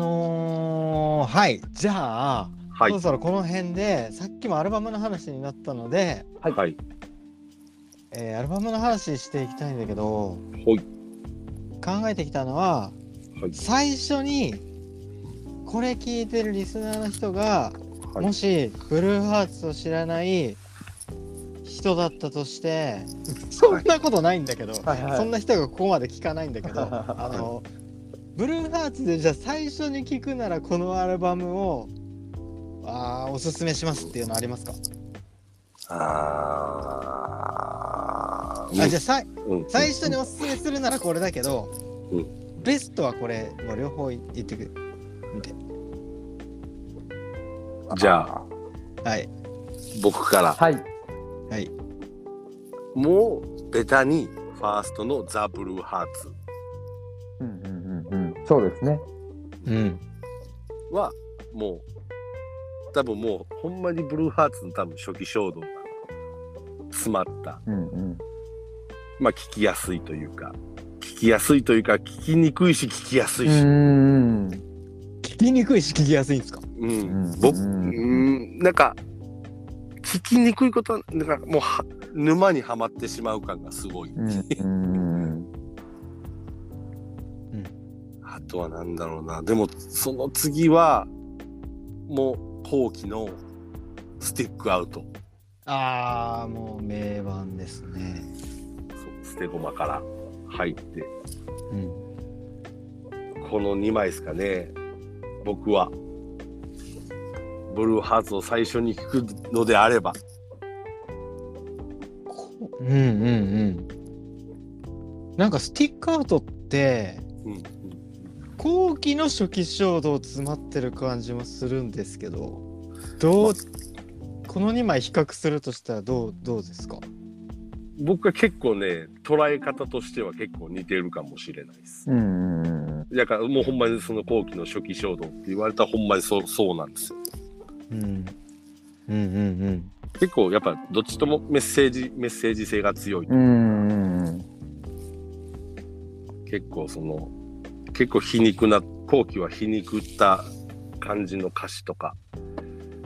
のー、はい。じゃあ、はい。そろそろこの辺でさっきもアルバムの話になったので、はい。はい。えーアルバムの話していきたいんだけどほい。考えてきたのははい。最初にこれ聞いてるリスナーの人が、はい。もしブルーハーツを知らない人だったとして そんなことないんだけど、はいはい。そんな人がここまで聞かないんだけど あのブルーハーツでじゃあ最初に聞くならこのアルバムをあーおすすめしますっていうのありますか、あー。あじゃあさいうん。最初におすすめするならこれだけど、うベストはこれもう両方言ってくみて。じゃあ。はい。僕から。はい。はい。もうベタにファーストのザ・ブルーハーツ。うんうんうんうん。そうですね。うんはもう多分もうほんまにブルーハーツの多分初期衝動が詰まったうんうん。まあ聞きやすいというか聞きやすいというか聞きにくいし聞きやすいし、うん。聞きにくいし聞きやすいんですか？うんうん僕、ううんん、なんか聞きにくいことはなんかもうは沼にはまってしまう感がすごい、うんうん。あとはなんだろうな。でもその次はもう後期のスティックアウト。ああもう名盤ですね。そう捨て駒から入って。うん。この2枚ですかね。僕は。ブルーハーツを最初に聞くのであれば。うんうんうん。なんかスティックアウトってうん後期の初期衝動詰まってる感じもするんですけどどうこの2枚比較するとしたらどうどうですか？僕は結構ね捉え方としては結構似てるかもしれないです。うんうん。だからもうほんまにその後期の初期衝動って言われたらほんまにそうそうなんですよ。うん。うんうん結構やっぱどっちともメッセージメッセージ性が強い、うんうん。結構その結構皮肉な後期は皮肉った感じの歌詞とか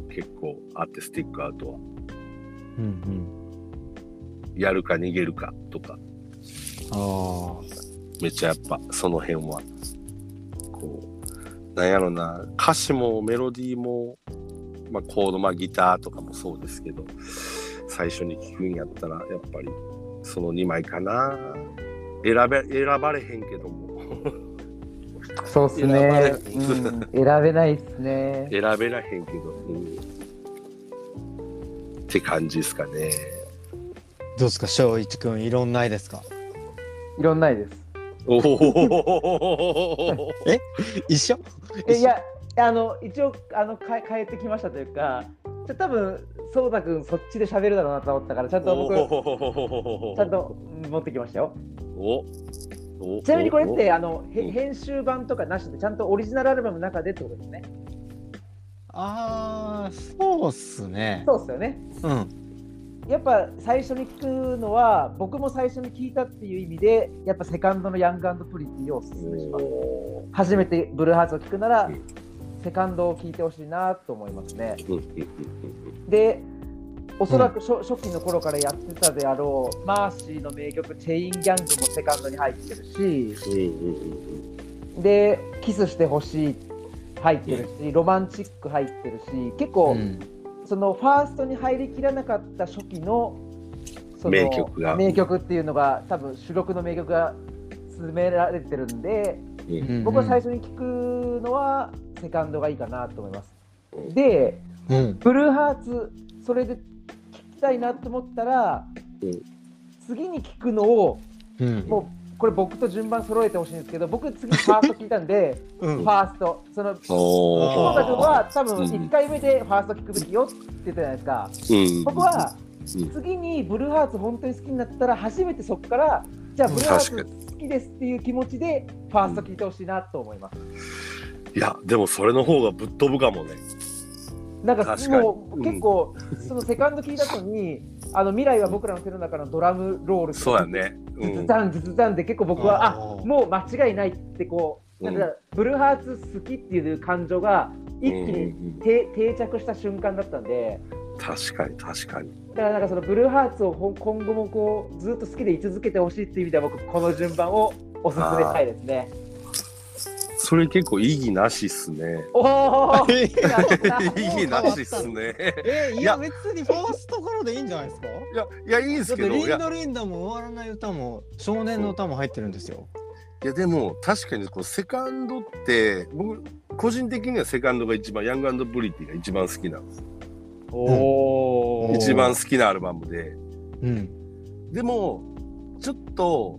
結構あってスティックアウトは。うんうん。やるか逃げるかとか。あめっちゃやっぱその辺はこうなんやろな歌詞もメロディーも、まあ、コードまあギターとかもそうですけど最初に聴くんやったらやっぱりその2枚かな。選べ選ばれへんけどもそうっすね。うん選べないっすね。選べらへんけど、うん、って感じですかね。どうですか翔一くんいろんないですか？いろんないです。おお。一緒？えいやあの一応あのか変えてきましたというかじゃ多分そうたくんそっちで喋るだろうなと思ったからちゃんと僕ちゃんと持ってきましたよ。おおちなみにこれってあの編集版とかなしでちゃんとオリジナルアルバムの中でってことですね。ああそうっすね。そうっすよね。うん。やっぱ最初に聞くのは僕も最初に聞いたっていう意味でやっぱセカンドのヤングプリティをおすすめします。お初めてブルーハーツを聞くならうん。セカンドを聞いてほしいなと思いますね。でおそらく初,、初期の頃からやってたであろうマーシーの名曲「チェインギャング」もセカンドに入ってるしうんうんで「キスしてほしい」入ってるし、ロマンチック入ってるし結構、うん。そのファーストに入りきらなかった初期のその名曲が。名曲っていうのが多分主力の名曲が詰められてるんでうん。うん僕は最初に聞くのはセカンドがいいかなと思います。でうん。ブルーハーツそれでたいなと思ったら、うん。次に聞くのをうん。もうこれ僕と順番揃えてほしいんですけど僕次ファースト聞いたんでうん。ファースト。そのお久ー保田君は多分うん。1回目でファースト聞くべきよって言ったじゃないですか。うん。僕はうん。次にブルーハーツ本当に好きになったら初めてそこからじゃあブルーハーツ確好きですっていう気持ちでファースト聞いてほしいなと思います。いやでもそれの方がぶっ飛ぶかもねなんかもううん。結構そのセカンド聞いた後にあの未来は僕らの手の中のドラムロールそうやね。うズズんザンズズザンで結構僕はあもう間違いないってこなんかブルーハーツ好きっていう感情が一気にうんうん定定着した瞬間だったんで、確かに確かに。だからなんかそのブルーハーツを今後もこうずっと好きで居続けてほしいっていう意味では僕この順番をおすすめしたいですね。それ結構意義なしっすね。おお い意義なしっすね。えいいやや別にファーストからでいいんじゃないですか？いや、いや、いいんですけど、いやだってリン、ドリンダも終わらない歌も少年の歌も入ってるんですよ。いやでも、確かにこうセカンドって、僕、個人的にはセカンドが一番、ヤングブリティが一番好きなんです。おー一番好きなアルバムで。うん。でも、ちょっと、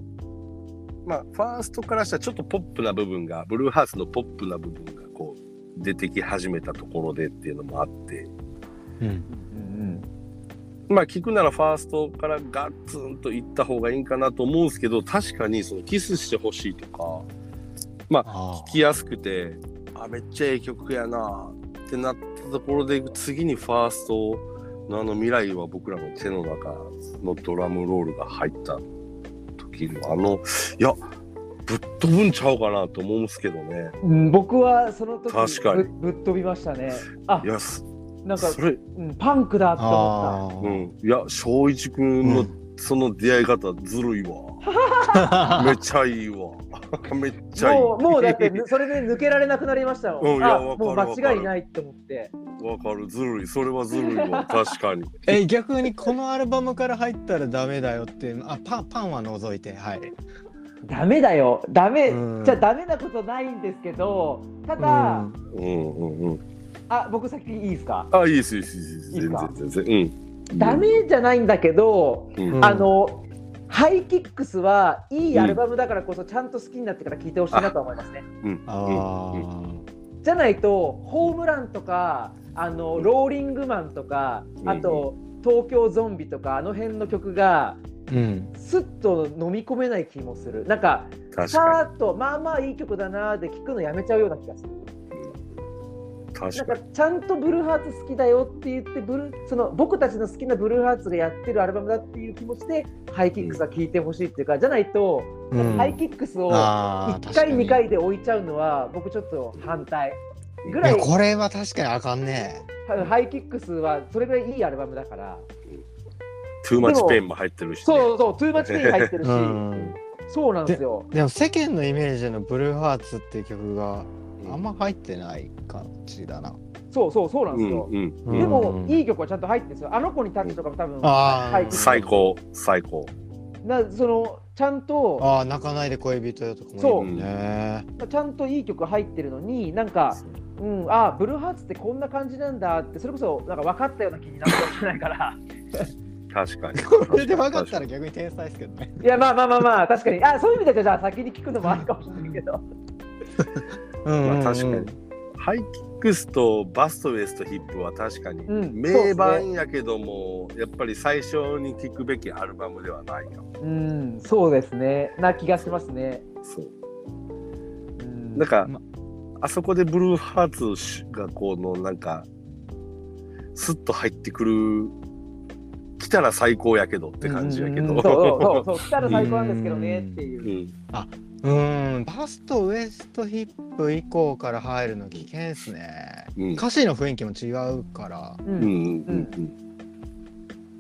まあ、ファーストからしたらちょっとポップな部分が、ブルーハーツのポップな部分がこう、出てき始めたところでっていうのもあって、うん。うんまあ聞くならファーストからガッツンといった方がいいんかなと思うんですけど、確かにそのキスしてほしいとか、あ聴きやすくて、あ、めっちゃええ曲やなってなったところで、次にファーストのあの未来は僕らの手の中のドラムロールが入った時のあの、いや、ぶっ飛ぶんちゃうかなと思うんですけどね。うん、僕はその時確かにぶぶっ飛びましたね。あいや、すなんか、それ、うん、パンクだって思っあー。うん。いや、正一君のその出会い方ずるいわ。めっちゃいいわ。めっちた。ゃいい。もうもうだってそれで抜けられなくなりましたうんいやわかるもう間違いないって思って。わかる、ずるい。それはずるいわ。確かに。え逆にこのアルバムから入ったらダメだよっていうのあパンパンは除いてはい。ダメだよ。ダメ、うんじゃあダメなことないんですけど、ただ、うんうんうん。あ、僕先いいですか？あ、いいです、いいです、いいです。全然、全然。うん。ダメじゃないんだけど、うん。うんあの。ハイキックスはいいアルバムだからこそちゃんと好きになってから聴いてほしいなと思いますね。うん。あうんーじゃないとホームランとかあのローリングマンとかうん。あと東京ゾンビとかあの辺の曲がうん。スッと飲み込めない気もする。なんかさーっとまあまあいい曲だなーで聴くのやめちゃうような気がする。なんかかちゃんとブルーハーツ好きだよって言ってブルーその僕たちの好きなブルーハーツがやってるアルバムだっていう気持ちでハイキックスは聴いてほしいっていうかじゃないと、うん。ハイキックスをあー1回2。確回で置いちゃうのは僕ちょっと反対ぐからにいこれは確かにあかんね。ハイキックスはそれぐらいいいアルバムだからトゥーマッチペンも入ってるしね。そうそうトゥーマッチペイン入ってるし、うん。そうなんですよでも世間のイメージのブルーハーツっていう曲があんま入ってない感じだな。そうそうそうなんうですよ、んうん。うんでもいい曲はちゃんと入ってるんですよあの子にタッチとかも多分あー入ってる最高、最高。なそのちゃんとああ泣かないで恋人よとかもいいそう。ちゃんといい曲入ってるのになんかうん、あブルーハーツってこんな感じなんだってそれこそなんか分かったような気になってほしれないから確かに。これで分かったら逆に天才ですけどね。いやまあまあまあまあ確かにあそういう意味でじゃあ先に聞くのもあるかもしれないけどうんまあ確かに。ハイキックスとバストウエストヒップは確かにうん名盤やけども、やっぱり最初に聴くべきアルバムではないかも。うんそうですねな気がしますね、そう。うん、なんか、まあそこでブルーハーツがこのなんか、スッと入ってくる、来たら最高やけどって感じやけど。うんうんそうそうそう来たら最高なんですけどねっていうう。んうん、バストウエストヒップ以降から入るの危険ですね。うん。歌詞の雰囲気も違うから。うん。うんうんうんうん。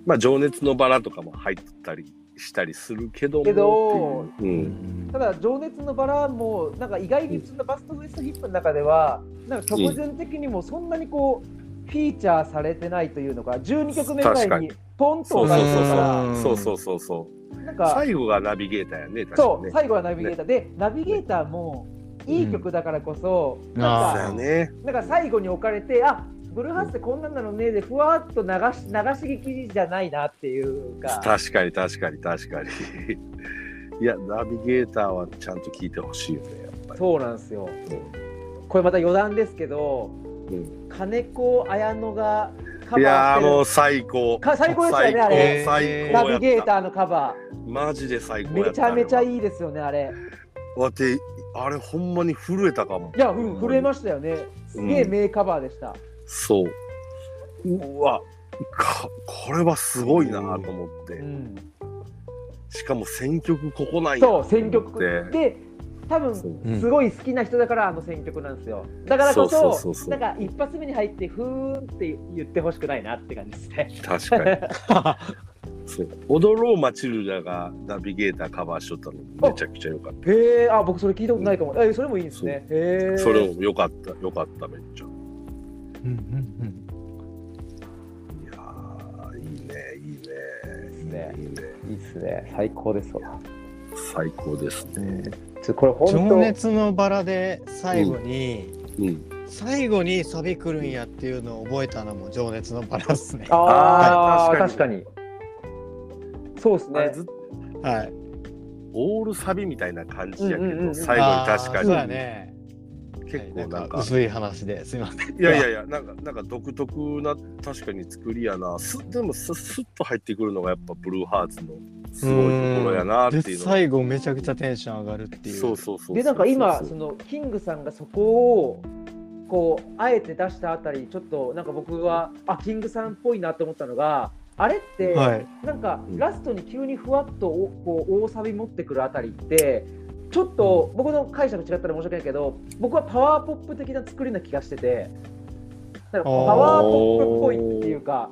まあ、情熱のバラとかも入ったりしたりするけども。けどううん。ただ情熱のバラもなんか意外にそんなバストウエストヒップの中ではなんか曲順的にもそんなにこうフィーチャーされてないというのが12曲目ぐらいに確かに。ポンとそうそう出してるかそう。らそうそうそうそうなんか最後がナビゲーターやねね。そう最後はナビゲーター。でナビゲーターもいい曲だからこそうん。なんかね。なんか最後に置かれてあブルーハーツってこんなんなのねでふわっと流し流し聞きじゃないなっていうか。確かに確かに確かに。いやナビゲーターはちゃんと聞いてほしいよねやっぱり。そうなんですよ。これまた余談ですけどうん。金子綾乃がカいやもう最高。か最高でしたよねあれ。最高ナビゲーターのカバマジで最高めちゃめちゃいいいですよねあれ。わてあれほんまに震えたかも。いやうん震えましたよね。すげえ名カバーでした、そう。うわかこれはすごいなと思って、うん。しかも選曲ここなんやそう選曲。でで多分すごい好きな人だからあの選曲なんですよ。だからこそうそうそそうそう。なんか一発目に入ってふーんって言ってほしくないなって感じですね。確かに。そう。踊ろうマチルダがナビゲーターカバーしとったのめちゃくちゃ良かっへえあ僕それ聞いたことないかも。えそれもいいんですね。へえた。それも良かった、良かった、めっちゃ。うんうんいやー、いいね、いいね。いいねね、いいね。いいっすね。最高ですわ。最高ですね。ちょこれうん情本当熱のバラで最後に、うん。最後にサビ来るんやっていうのを覚えたのも情熱のバラっすね。ああ確かにそうですねずはい。オールサビみたいな感じやけど、うんうんうんうん最後に確かあーそう。ね。結構なんか、薄い話ですいません。いやいやいや、なんか、なんか独特な、確かに作りやな。すでもス、スッと入ってくるのがやっぱブルーハーツのすごいところやなってでいうの。最後めちゃくちゃテンション上がるっていう。そうそうそう。でなんか今そのキングさんがそこをこうあえて出したあたりちょっとなんか僕はあキングさんっぽいなと思ったのがあれって、はい。なんかうんラストに急にふわっとおこう大サビ持ってくるあたりってちょっと僕の解釈違ったら申し訳ないけど僕はパワーポップ的な作りな気がしててなんかパワーポップっぽいっていうか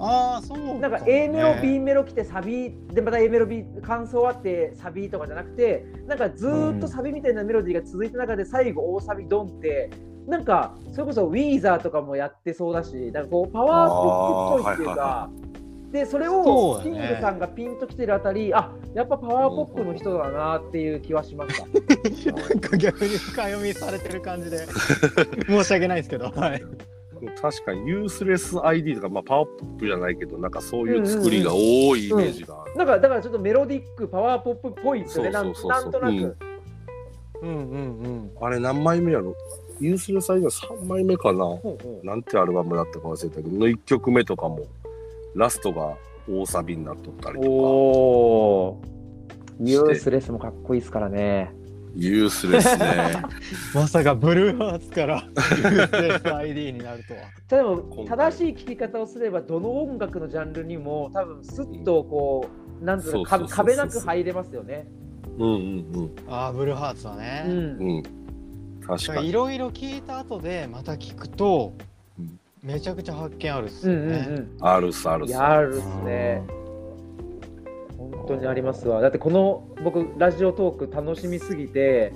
ああ、そう。なんか A メロ B メロ来てサビでまた A メロ B 感想あってサビとかじゃなくてなんかずーっとサビみたいなメロディーが続いた中で最後大サビドンってなんかそれこそウィーザーとかもやってそうだしなんかこうパワーポップっぽいっていうかでそれそをキングさんがピンときてるあたりあやっぱパワーポップの人だなっていう気はしました。なんか逆に深読みされてる感じで申し訳ないですけど。はい。確かにユースレス ID とか、まあ、パワーポップじゃないけど、なんかそういう作りが多いイメージがある。なんかだからちょっとメロディックパワーポップっぽいですよねなんそうそうそうそうなんとなく。うんうんうんうん。あれ何枚目やろ？ユースレス ID は3枚目かな？ほうほうなんてアルバムだったか忘れたけど、1曲目とかも、ラストが大サビになっとったりとか、おお。ユースレスもかっこいいですからね。ユースレスね。まさかブルーハーツから USSID になるとは。でも正しい聴き方をすればどの音楽のジャンルにも多分スッとこう、なんていうのか壁なく入れますよね。うんうんああ、ブルーハーツはね。うんうん。うん。確かに。いろいろ聞いた後でまた聞くと、うんめちゃくちゃ発見あるっすうんうんよね。うん。あるっすあるっす。やるっすね。本当にありますわ。だってこの僕ラジオトーク楽しみすぎて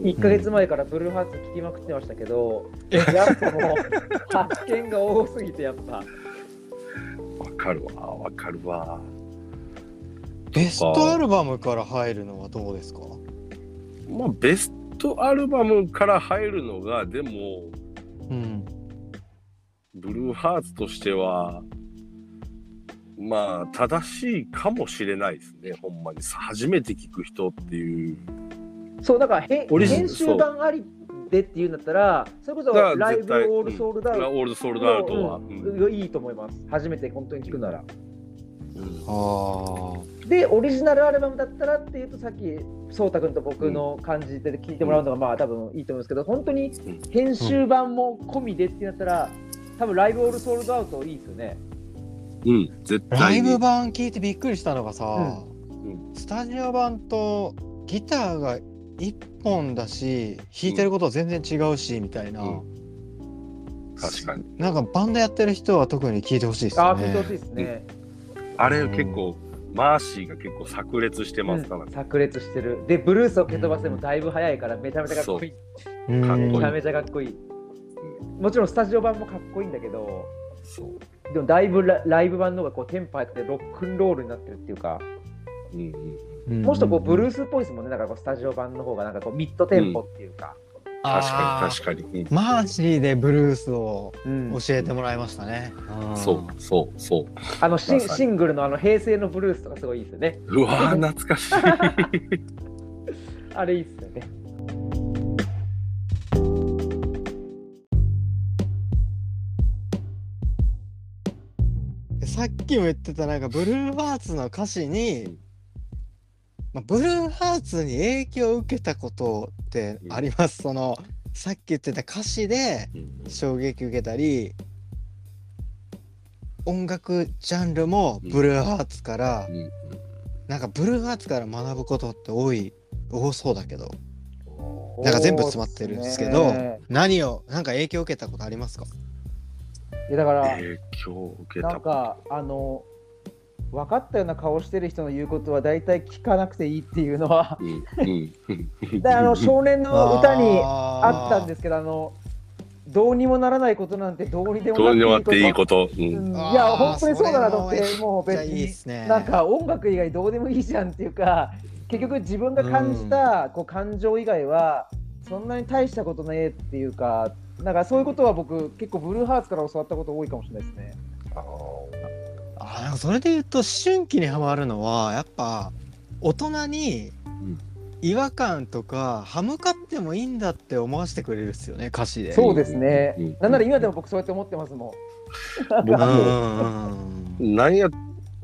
1ヶ月前からブルーハーツ聞きまくってましたけど、やっぱもう発見が多すぎてやっぱ。わかるわ、わかるわ。ベストアルバムから入るのはどうですか？まあ、ベストアルバムから入るのが、でも、うん。ブルーハーツとしては、まあ、正しいかもしれないですね、ほんまに。初めて聞く人っていう。そうだからへオリジ編集版ありでっていうんだったらそれこそライブオールソールドアウトオールドソールドアウトは。ううん。んいいと思います。初めて本当に聞くなら。うん。あでオリジナルアルバムだったらっていうとさっきそうたくんと僕の感じで聞いてもらうのがまあ多分いいと思うんですけど本当にん。編集版も込みでってなったら多分ライブオールソールドアウトいいですよね。うん、絶あ。ラ対に。イブ版聞いてびっくりしたのがさ、うスタジオ版とギターが一本だし弾いてることは全然違うし、みたいな、うん。確かに。なんかバンドやってる人は特に聞いてほしいですね。あ聞いてほしいですね、あれ結構、マーシーが結構炸裂してますから。うん。ね。炸裂してる。でブルースを蹴飛ばしてもだいぶ早いからめちゃめちゃかっこいい。うん。かっこいい。めちゃめちゃかっこいい。もちろんスタジオ版もかっこいいんだけどそう。でもだいぶラライブ版の方がこうテンポ入ってロックンロールになってるっていうか、うんうん。うんもうちょっとこうブルースっぽいですもんね、なんかこうスタジオ版の方がなんかこうミッドテンポっていうか。確かあに確かに。マーシーでブルースをうん教えてもらいましたね、んそうそうそう。あのシシングルのあの平成のブルースとかすごいいいですよね。うわー懐かしい。あれいいっすよね。さっきも言ってたなんかブルーハーツの歌詞に、まあ、ブルーハーツに影響を受けたことってあります、そのさっき言ってた歌詞で衝撃受けたり音楽ジャンルもブルーハーツから、うん。なんかブルーハーツから学ぶことって多い多そうだけど。なんか全部詰まってるんですけど何をなんか影響を受けたことありますか？いやだから、影響を受けた。なんかあの分かったような顔してる人の言うことは大体聞かなくていいっていうのはうんうんうん。であの 少年の歌にああったんですけどあのどうにもならないことなんてどうにでもどうにもななってていっいいこ。と。うん。うん。いや本当にそうだなと思ってももう別にですね。なんか音楽以外どうでもいいじゃんっていうか結局自分が感じたこう感情以外はそんなに大したことねえっていうかなんかそういうことは僕結構ブルーハーツから教わったこと多いかもしれないですね。ああなんかそれで言うと思春期にハマるのはやっぱ大人にん違和感とか歯向かってもいいんだって思わせてくれるっすよね歌詞で。そうですねうん。なんなら今でも僕そうやって思ってますもん。僕うんうんうんなんやっ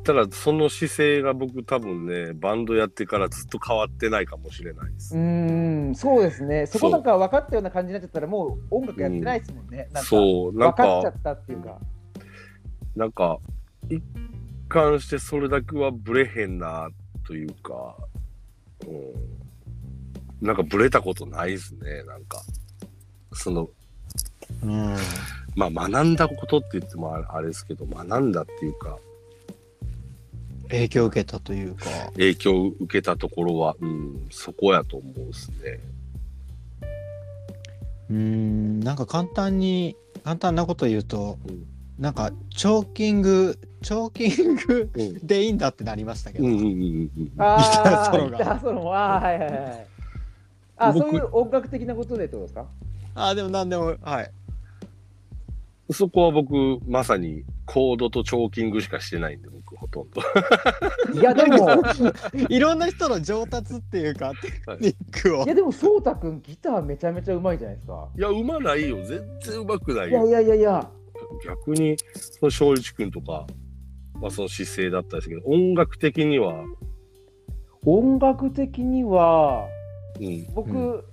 たらその姿勢が僕多分ねバンドやってからずっと変わってないかもしれないです。うーん、そうですね。そこなんか分かったような感じになっちゃったらもう音楽やってないですもんね。なんかそうなんか分かっちゃったっていうか。なんか一貫してそれだけはブレへんなというか、うん、なんかブレたことないですねなんかそのうんまあ学んだことって言ってもあれあれですけど学んだっていうか影響を受けたというか。影響を受けたところは、うん、そこやと思うですね。うんなんか簡単に簡単なこと言うと、うんなんかチョーキングチョーキングうんでいいんだってなりましたけど。うんうんうんうんあギターあ、ソロがギターソロも、あーはいはいはい。あ、僕そういう音楽的なことでってことですか？あでもなんでもはい。そこは僕まさにコードとチョーキングしかしてないんで僕ほとんど。いや、でも、いろんな人の上達っていうかテクニックを。いや、でも、そうたくん、ギターめちゃめちゃうまいじゃないですか。いやうまないよ。全然うまくないいやいよ。やいやいや、逆にその勝一君とか、まあ、その姿勢だったんですけど音楽的には、音楽的には、うん、僕、う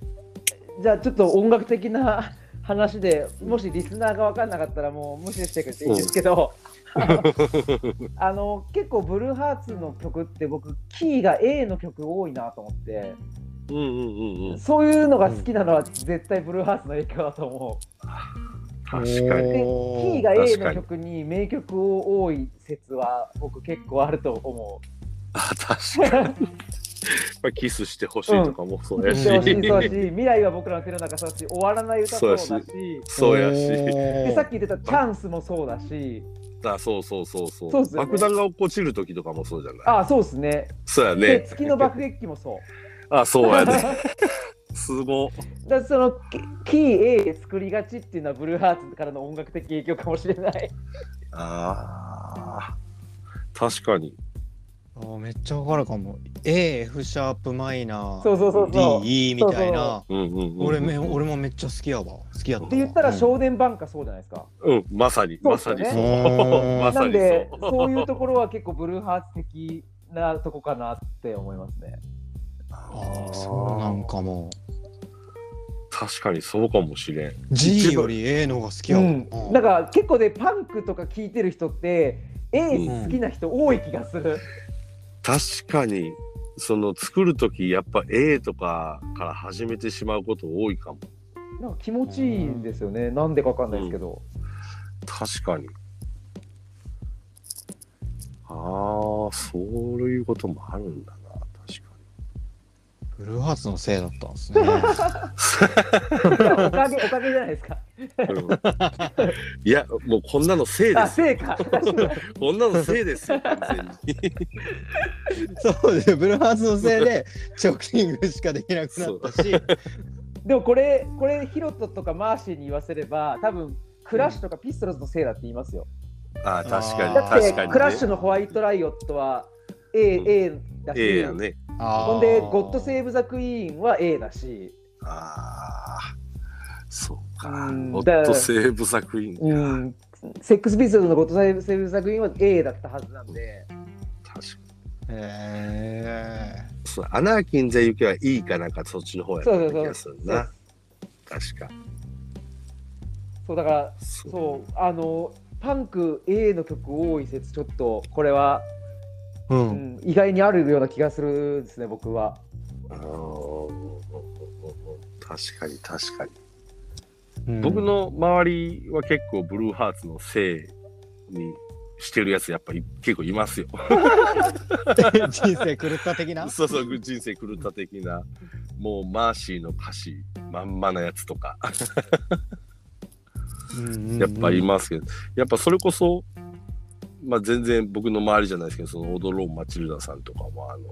じゃあちょっと音楽的な話でもしリスナーが分かんなかったらもう無視してくれていいんですけど、あのあの結構ブルーハーツの曲って僕キーが A の曲多いなと思って。うんうんうんうん。そういうのが好きなのは絶対ブルーハーツの影響だと思確かに。うでキおーが A の曲に名曲を多い説は僕結構あると思あ確かに まあキスしてほしいとかもそううやし、うだし未来は僕らの手の中そうだし終わらない歌そうだし。そうやし。でさっき言ってたチャンスもそうだし。あそうそうそうそう。そうね。爆弾が落っこちる時とかもそうじゃない？あそうですね。そうやでね月の爆撃機もそう。あそうやね。すごだそのキキー A で作りがちっていうのはブルーハーツからの音楽的影響かもしれない。あー。確かにあーめっちゃわかるかも。A、F シャープマイナー、そうそうそうそう。D、E みたいな。うんうんうんうん俺め俺もめっちゃ好きやわ。好きやっ。って言ったらうん少年版かそうじゃないですか。うんまさにまさにそううん まさになんでそうそういうところは結構ブルーハーツ的なとこかなって思いますね。ああ、そうなんかも。確かにそうかもしれん G より A の方が好きやわ。うん、なんか結構ねパンクとか聴いてる人って A 好きな人多い気がする。確かにその作る時やっぱ A とかから始めてしまうこと多いかも。なんか気持ちいいんですよね。なんでかわかんないですけど。確かに。ああそういうこともあるんだブルーハーツのせいだったんですね。いやおかげおかげじゃないですか。に、うんいやもうこんなのせいであ、すせいか。こんなのせいですよ完全にそうですブルーハーツのせいでチョーキングしかできなくなったし。でもこれ、これヒロトとかマーシーに言わせれば、多分クラッシュとかピストルズのせいだって言いますよ。ああ確かにあーだって、確かに、ね、クラッシュのホワイトライオットは A,、うん A だし、A やねほんで、ゴッド・セー。ブ・ザ・クイー。ンは A だし、ああそうか。うん。ホットセーブ作品か、うん、セックス・ピストルズのゴッド・セーブ・ザ・クイーンは A だったはずなんで、確かへにそうアナーキンザ・ユキはいいかなんかそっちの方やったそうそうそう。気がするな確か。そうだから、そう。そう、あの、パンク A の曲多い説、ちょっとこれは、ーう。うんん、意外にあるような気がするんですね、僕は。確かに確かに。うん僕の周りは結構ブルーハーツのせいにしてるやつやっぱり結構いますよ。人生狂った的な？そうそう、人生狂った的な、もうマーシーの歌詞まんまなやつとか、やっぱいますけど、やっぱそれこそ、まあ全然僕の周りじゃないですけど、その踊ろうマチルダさんとかも、あの、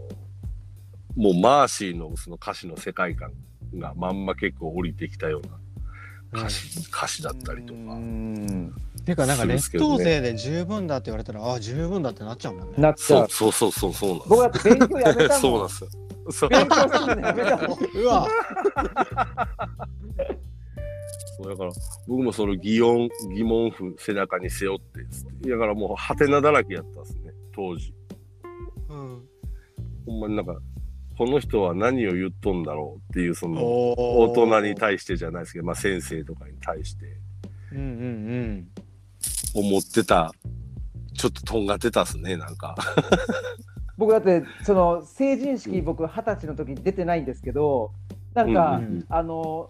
もうマーシーのその歌詞の世界観がまんま結構降りてきたような歌詞、歌詞だったりとか。うん。ていうかなんか劣等生で十分だって言われたらああ十分だってなっちゃうもんね。なっちゃそううそうそうそうそうなんです僕だって勉強やめたもん。そうなんですよ。そう。勉強するのやめたもん。うわそうだから僕もその疑問疑問符背中に背負ってだからもうハテナだらけやったんですね当時。うん。ほんまになんかこの人は何を言っとんだろうっていうその大大人に対してじゃないですけど、まあ、先生とかに対して。うんうん思ってたちょっととんがってたっすねなんか。僕だってその成人式僕二十歳の時に出てないんですけどなんか、うんうんあの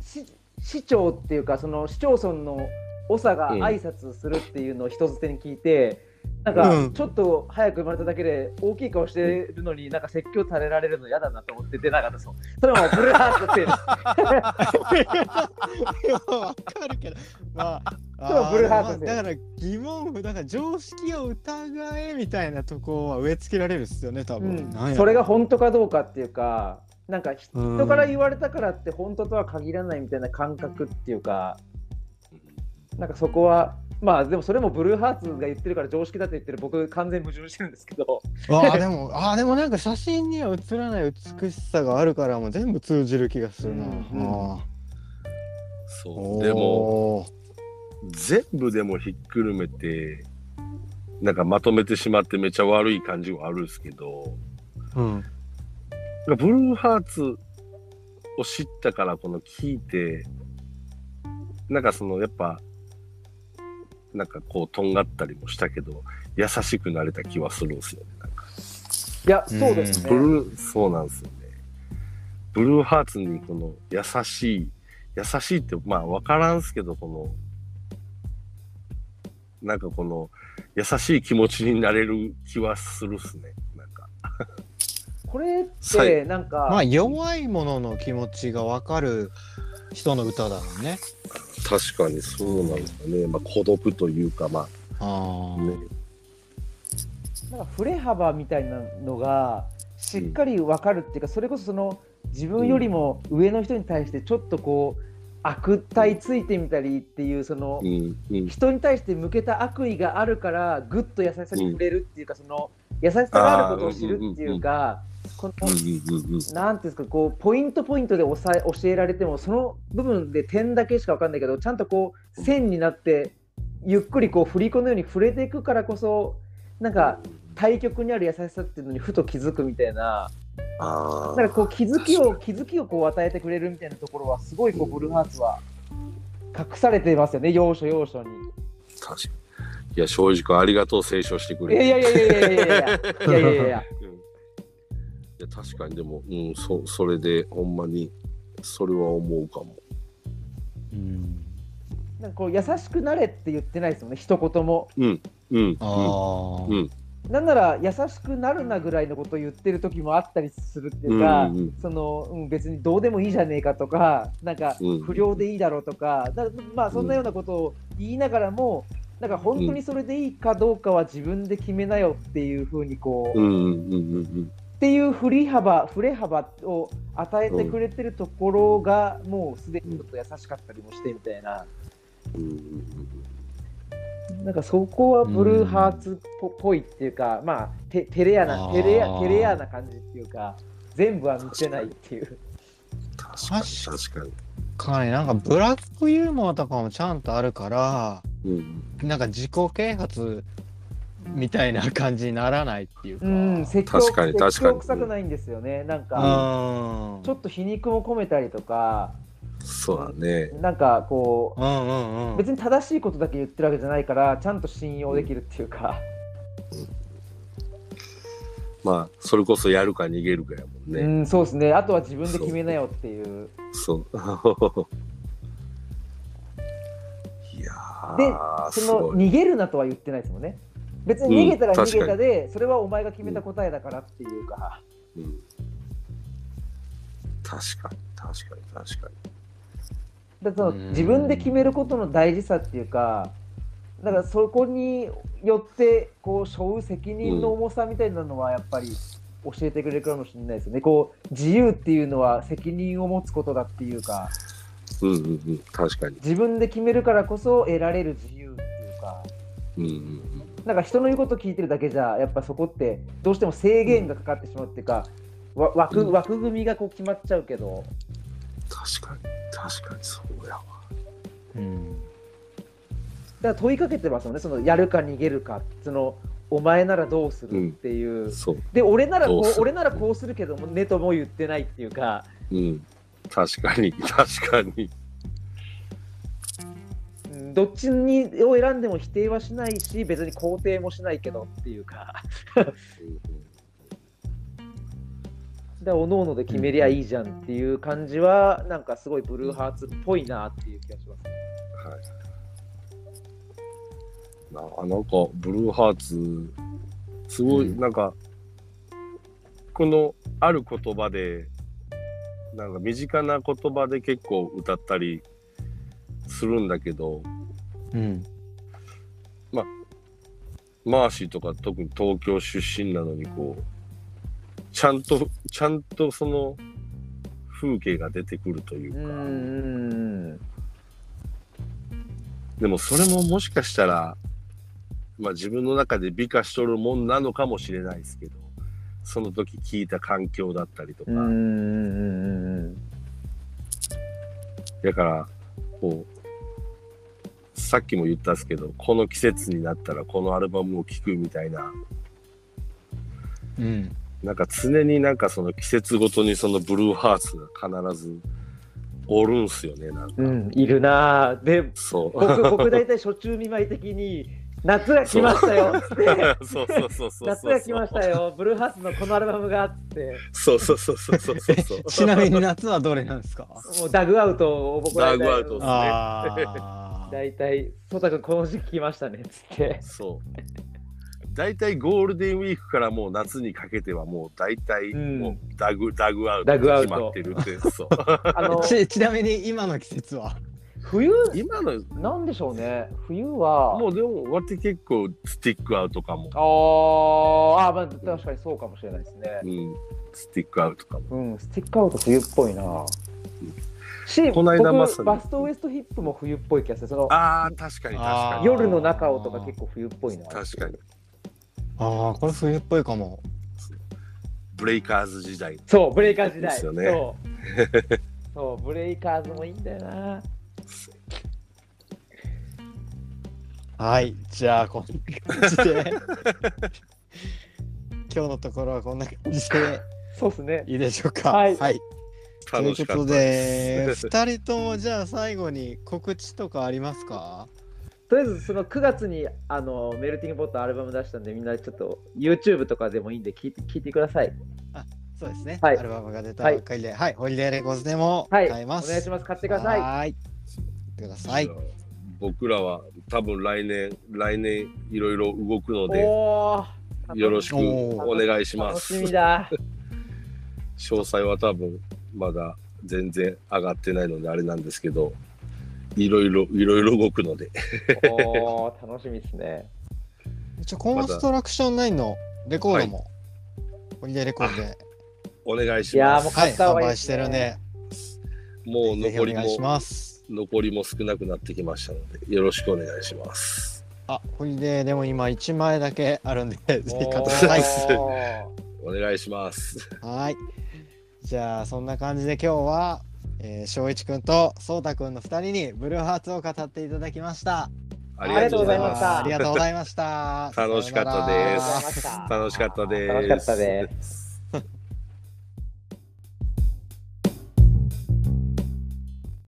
市市長っていうかその市町村の長がうん挨拶するっていうのを人づてに聞いて、なんうん。かちょっと早く生まれただけで大きい顔してるのになんか説教されられるの嫌だなと思って出なかったですもんそれはもうブルーハーツのせいですいやわかるけど。まあ そうブルーハーツですだから疑問符だから常識を疑えみたいなとこは植え付けられるっすよね多う分、ん。なんやそれが本当かどうかっていうかなんかうん。人から言われたからって本当とは限らないみたいな感覚っていうかなんかそこはまあでもそれもブルーハーツが言ってるから常識だって言ってる僕完全矛盾してるんですけど。ああでもあーでもなんか写真には写らない美しさがあるからもう全部通じる気がするな、そう。でも全部でもひっくるめてなんかまとめてしまってめっちゃ悪い感じはあるんですけどうんブルーハーツを知ったからこの聞いてなんかそのやっぱなんかこうとんがったりもしたけど優しくなれた気はするんですよねなんか。いやそうですね。ブルーそうなんですよね。ブルーハーツにこの優しい優しいってまあ分からんすけどこのなんかこの優しい気持ちになれる気はするっすねこれっさてなんか、まあ弱いものの気持ちが分かる人の歌だもんね。確かにそうなんですよね、まあ、孤独というかまあ。あー。ね。なんか振れ幅みたいなのがしっかり分かるっていうか、それこそその自分よりも上の人に対してちょっとこう悪態ついてみたりっていうそのうんうん。人に対して向けた悪意があるからぐっと優しさに触れるっていうか、その優しさがあることを知るっていうか、このなんていうんですかこうポイントポイントで押さえ教えられてもその部分で点だけしか分かんないけどちゃんとこう線になってゆっくりこう振り子のように触れていくからこそなんか対極にある優しさっていうのにふと気づくみたいな。あなんかこう気づきを気づきをこう与えてくれるみたいなところはすごいこうブルーハーツは隠されてますよね要所要所に。あ確かに。いや正直ありがとう清書してくれて。いやいやいやいやいや。いやいやいやいや いや確かにでも、うん、そそれでほんまにそれは思うかも。うん。なんかこう優しくなれって言ってないですよね一言も。うんうんあー。うん。なんなら優しくなるなぐらいのことを言ってる時もあったりするっていうか、うんうん。そのうん、別にどうでもいいじゃねえかとかなんかうん。不良でいいだろうとかだまあそんなようなことを言いながらもなんか本当にそれでいいかどうかは自分で決めなよっていうふうにこう、うんうんうんうんっていう振り幅振れ幅を与えてくれてるところがもうすでにちょっと優しかったりもしてみたいな。なんかそこはブルーハーツっぽいっていうか、まあて照れ屋な照れ屋照れ屋な感じっていうか全部は見せないっていう確かに確かに。かになんかブラックユーモアとかもちゃんとあるからうんなんか自己啓発みたいな感じにならないっていうかうん説教確かに確かに説教臭くないんですよねなんかうんちょっと皮肉も込めたりとかそうだね。なんかこうんうんううん別に正しいことだけ言ってるわけじゃないからちゃんと信用できるっていうかまあ、それこそやるか逃げるかやもんうね。ん、そうですね。あとは自分で決めなよっていう。そう。いやでその。逃げるなとは言ってないですもんね。別に逃げたらうん逃げたで、それはお前が決めた答えだからっていうか。うん確かに、確かに、確かだからそのうん自分で決めることの大事さっていうか、だからそこによってこう背負う責任の重さみたいなのはやっぱり教えてくれるかもしれないですよね。こう自由っていうのは責任を持つことだっていうか、に。うんうんうん、確かに。自分で決めるからこそ得られる自由っていうか、うんうんうん。なんか人の言うこと聞いてるだけじゃやっぱそこってどうしても制限がかかってしまうっていうか、うん枠組みがこう決まっちゃうけど、確かに、確かにそうやわ。うんだから問いかけてますよね、そのやるか逃げるか、そのお前ならどうするっていう。そう。で、俺ならこう俺ならこうするけども、ねとも言ってないっていうか、うん。確かに、確かに。うんどっちにを選んでも否定はしないし、別に肯定もしないけどっていうか、で、おのおので決めりゃいいじゃんっていう感じは、なんかすごいブルーハーツっぽいなっていう気がします。はい。ななんか、ブルーハーツ、すごい、うん。なんか、この、ある言葉で、なんか身近な言葉で結構歌ったりするんだけど、うん。マーシーとか特に東京出身なのにこうちゃんとちゃんとその風景が出てくるというか、うでもそれももしかしたらまあ自分の中で美化しとるもんなのかもしれないですけどその時聞いた環境だったりとか、だからこうさっきも言ったんですけどこの季節になったらこのアルバムを聴くみたいなうんなんか常になんかその季節ごとにそのブルーハーツが必ずおるんすよね、なんか。うん、いるなぁでそう。僕僕大体初中見舞い的に夏が来ましたよっつってそうそうそうそう。夏が来ました。よブルーハーツのこのアルバムがっつってそうそうそうそうそうそうそう。ちなみに夏はどれなんですか？もうダグアウトを僕ダグアウトああ大体ソタ君この時期来ましたねっつってそう。大体ゴールデンウィークからもう夏にかけてはもう大体うんもうダグ、ダグアウトダグアウト決まってるって。そう。あの ちちなみに今の季節は？冬？今の、なんでしょうね冬はもうでも、割って結構スティックアウトかも。あーあまあ確かにそうかもしれないですねうん。スティックアウトかも。うんスティックアウト冬っぽいなしこの間まさに。僕バストウエストヒップも冬っぽい気がする。そのああ、確かに確かに。夜の中をとか結構冬っぽいな確かに。ああこれ冬っぽいかも。ブレイカーズ時代。そうブレイカーズ時代。ですよね。そう。そうブレイカーズもいいんだよな。はいじゃあこんな感じで。今日のところはこんな感じで。そうっすね。いいでしょうか。はいという楽しかったことで。です2人ともじゃあ最後に告知とかありますか？とりあえずその9月にあのメルティングポットアルバム出したんでみんなちょっと YouTube とかでもいいんで聞いて聞いてください。そうですね、はい。アルバムが出たばっかりで、はい、ホリデーレコーズでもはい買えます。お願いします。買ってください。はーい。買ってください。僕らは多分来年、来年いろいろ動くので、よろしくお願いしま楽す。しみだ。詳細は多分まだ全然上がってないのであれなんですけど、いろいろ、いろいろ動くので、おー楽しみですね一応コンストラクション9のレコードも、ホリデーレコードで、お願いしいやーもうます。はい、買った方販売がいいですねしてるんで、もう残りもします。残りも少なくなってきましたので、よろしくお願いします。あ、ホリデーでも今1枚だけあるんで、ぜひ買ってください。おお願いします。はい。じゃあそんな感じで今日は、えー、翔一くんとそうたくんの2人にブルーハーツを語っていただきました。ありがとうございましたありがとうございました。楽しかったですさようならありがとうございました楽しかったです。楽しかったです。